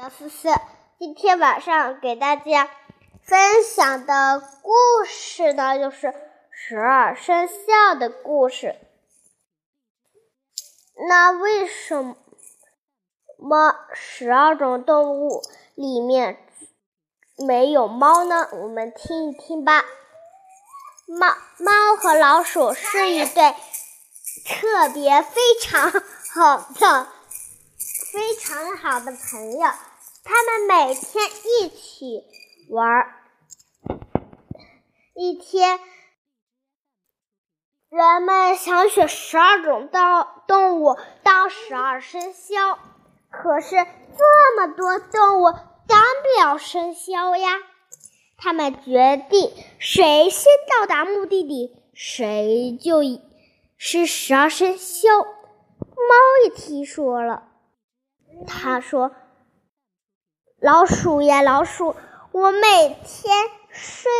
小思思，今天晚上给大家分享的故事呢，就是十二生肖的故事。那为什么十二种动物里面没有猫呢？我们听一听吧。猫猫和老鼠是一对特别非常好的、非常好的朋友。他们每天一起玩儿。一天，人们想选十二种动动物当十二生肖，可是这么多动物当不了生肖呀。他们决定，谁先到达目的地，谁就是十二生肖。猫也听说了，他说。老鼠呀，老鼠，我每天睡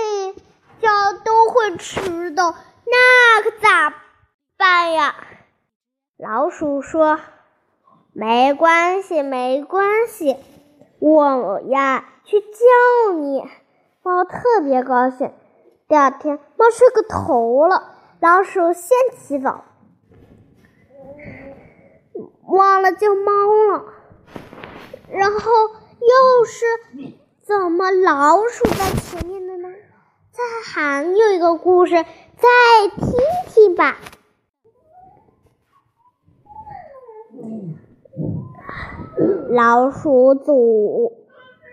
觉都会迟到，那可咋办呀？老鼠说：“没关系，没关系，我呀去叫你。”猫特别高兴。第二天，猫睡个头了，老鼠先起早，忘了叫猫了，然后。又是怎么老鼠在前面的呢？再还有一个故事，再听听吧。老鼠走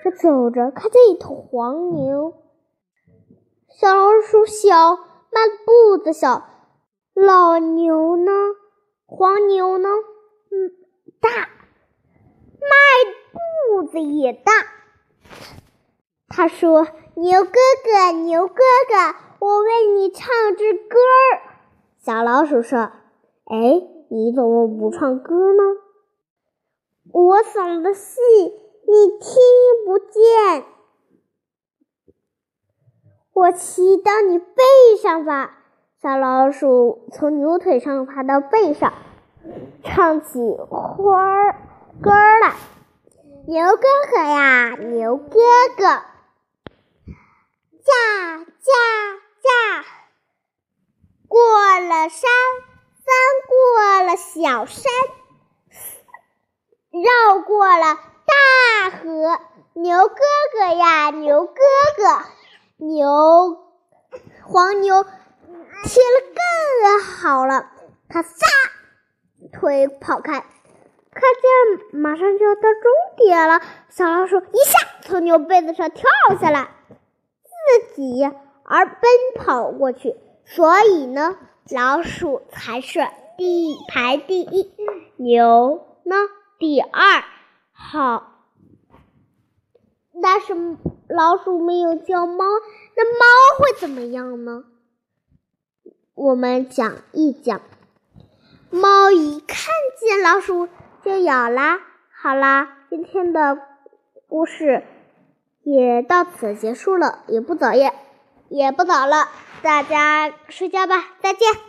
着走着，看见一头黄牛。小老鼠小，迈步子小。老牛呢？黄牛呢？嗯，大，迈。肚子也大，他说：“牛哥哥，牛哥哥，我为你唱支歌儿。”小老鼠说：“哎，你怎么不唱歌呢？我嗓子细，你听不见。我骑到你背上吧。”小老鼠从牛腿上爬到背上，唱起花儿歌来。牛哥哥呀，牛哥哥，驾驾驾，过了山，翻过了小山，绕过了大河。牛哥哥呀，牛哥哥，牛黄牛听了更好了，他撒腿跑开。看见马上就要到终点了，小老鼠一下从牛背子上跳下来，自己而奔跑过去。所以呢，老鼠才是第排第一，牛呢第二。好，但是老鼠没有叫猫，那猫会怎么样呢？我们讲一讲，猫一看见老鼠。就咬啦！好啦，今天的故事也到此结束了，也不早夜，也不早了，大家睡觉吧，再见。